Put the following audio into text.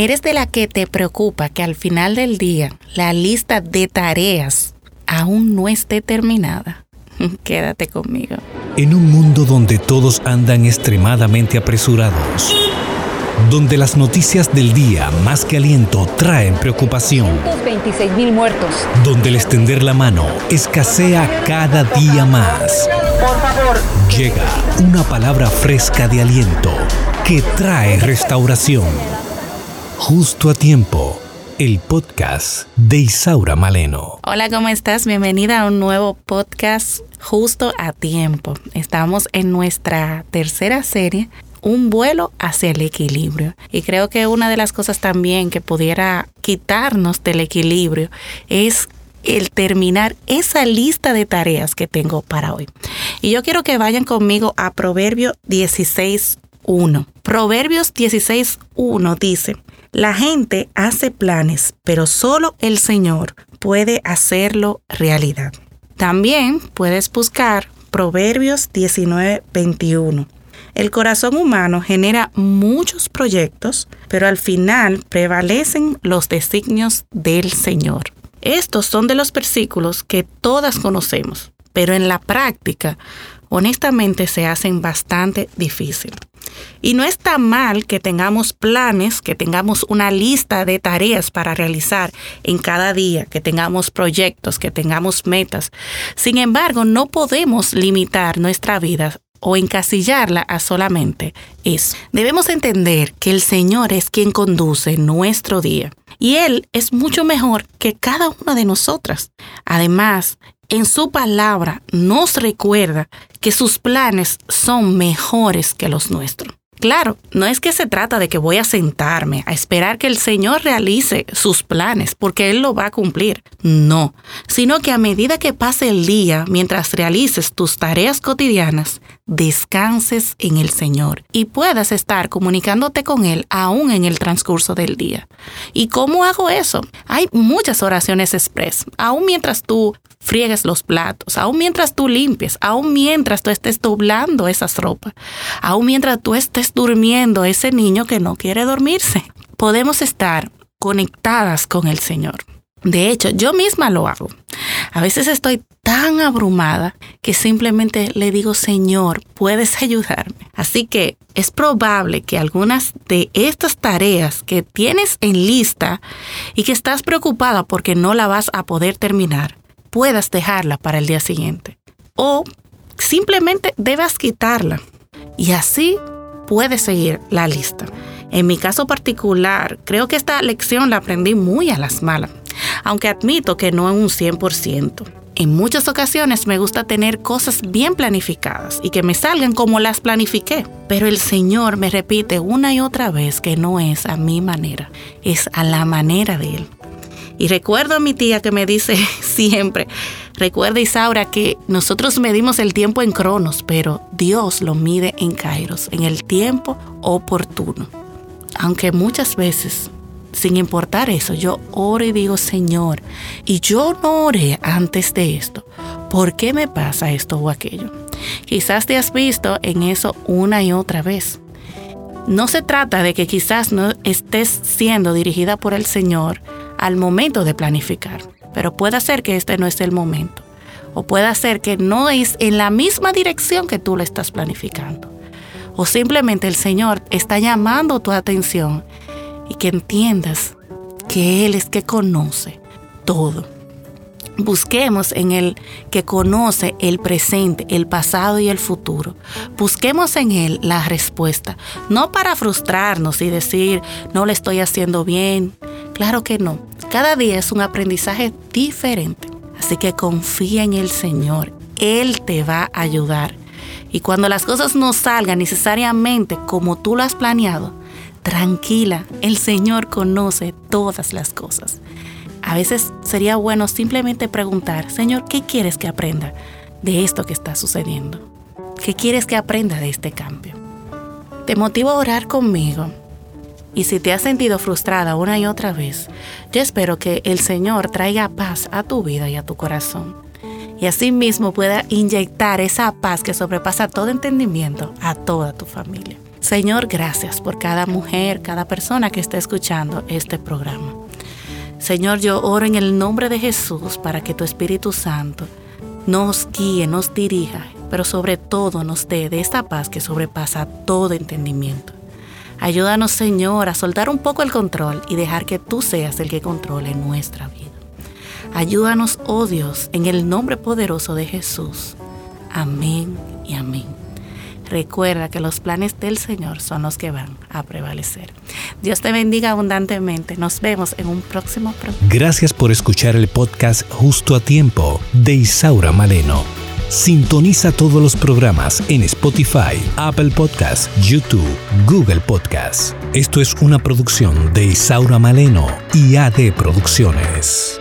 ¿Eres de la que te preocupa que al final del día la lista de tareas aún no esté terminada? Quédate conmigo. En un mundo donde todos andan extremadamente apresurados, donde las noticias del día más que aliento traen preocupación, 26 mil muertos, donde el extender la mano escasea cada día más. por favor, Llega una palabra fresca de aliento que trae restauración. Justo a tiempo, el podcast de Isaura Maleno. Hola, ¿cómo estás? Bienvenida a un nuevo podcast justo a tiempo. Estamos en nuestra tercera serie, Un vuelo hacia el equilibrio. Y creo que una de las cosas también que pudiera quitarnos del equilibrio es el terminar esa lista de tareas que tengo para hoy. Y yo quiero que vayan conmigo a Proverbio 16.1. Proverbios 16.1 dice, la gente hace planes, pero solo el Señor puede hacerlo realidad. También puedes buscar Proverbios 19:21. El corazón humano genera muchos proyectos, pero al final prevalecen los designios del Señor. Estos son de los versículos que todas conocemos, pero en la práctica, honestamente, se hacen bastante difícil. Y no está mal que tengamos planes, que tengamos una lista de tareas para realizar en cada día, que tengamos proyectos, que tengamos metas. Sin embargo, no podemos limitar nuestra vida o encasillarla a solamente eso. Debemos entender que el Señor es quien conduce nuestro día y Él es mucho mejor que cada una de nosotras. Además, en su palabra nos recuerda que sus planes son mejores que los nuestros. Claro, no es que se trata de que voy a sentarme a esperar que el Señor realice sus planes, porque Él lo va a cumplir. No, sino que a medida que pase el día, mientras realices tus tareas cotidianas, descanses en el Señor y puedas estar comunicándote con Él aún en el transcurso del día. ¿Y cómo hago eso? Hay muchas oraciones express, aún mientras tú friegues los platos, aún mientras tú limpies, aún mientras tú estés doblando esas ropas, aún mientras tú estés durmiendo ese niño que no quiere dormirse. Podemos estar conectadas con el Señor. De hecho, yo misma lo hago. A veces estoy tan abrumada que simplemente le digo, Señor, puedes ayudarme. Así que es probable que algunas de estas tareas que tienes en lista y que estás preocupada porque no la vas a poder terminar, puedas dejarla para el día siguiente. O simplemente debas quitarla. Y así puedes seguir la lista. En mi caso particular, creo que esta lección la aprendí muy a las malas, aunque admito que no en un 100%. En muchas ocasiones me gusta tener cosas bien planificadas y que me salgan como las planifiqué, pero el Señor me repite una y otra vez que no es a mi manera, es a la manera de Él. Y recuerdo a mi tía que me dice siempre, recuerda Isaura que nosotros medimos el tiempo en cronos, pero Dios lo mide en kairos, en el tiempo oportuno. Aunque muchas veces, sin importar eso, yo oro y digo, Señor, y yo no oré antes de esto, ¿por qué me pasa esto o aquello? Quizás te has visto en eso una y otra vez. No se trata de que quizás no estés siendo dirigida por el Señor al momento de planificar, pero puede ser que este no es el momento. O puede ser que no es en la misma dirección que tú lo estás planificando. O simplemente el Señor está llamando tu atención y que entiendas que Él es que conoce todo. Busquemos en el que conoce el presente, el pasado y el futuro. Busquemos en Él la respuesta, no para frustrarnos y decir, no le estoy haciendo bien. Claro que no. Cada día es un aprendizaje diferente. Así que confía en el Señor. Él te va a ayudar. Y cuando las cosas no salgan necesariamente como tú lo has planeado, tranquila, el Señor conoce todas las cosas. A veces sería bueno simplemente preguntar, Señor, ¿qué quieres que aprenda de esto que está sucediendo? ¿Qué quieres que aprenda de este cambio? Te motivo a orar conmigo. Y si te has sentido frustrada una y otra vez, yo espero que el Señor traiga paz a tu vida y a tu corazón. Y asimismo pueda inyectar esa paz que sobrepasa todo entendimiento a toda tu familia. Señor, gracias por cada mujer, cada persona que está escuchando este programa. Señor, yo oro en el nombre de Jesús para que tu Espíritu Santo nos guíe, nos dirija, pero sobre todo nos dé de esta paz que sobrepasa todo entendimiento. Ayúdanos, Señor, a soltar un poco el control y dejar que tú seas el que controle nuestra vida. Ayúdanos, oh Dios, en el nombre poderoso de Jesús. Amén y amén. Recuerda que los planes del Señor son los que van a prevalecer. Dios te bendiga abundantemente. Nos vemos en un próximo programa. Gracias por escuchar el podcast Justo a Tiempo de Isaura Maleno. Sintoniza todos los programas en Spotify, Apple Podcasts, YouTube, Google Podcasts. Esto es una producción de Isaura Maleno y AD Producciones.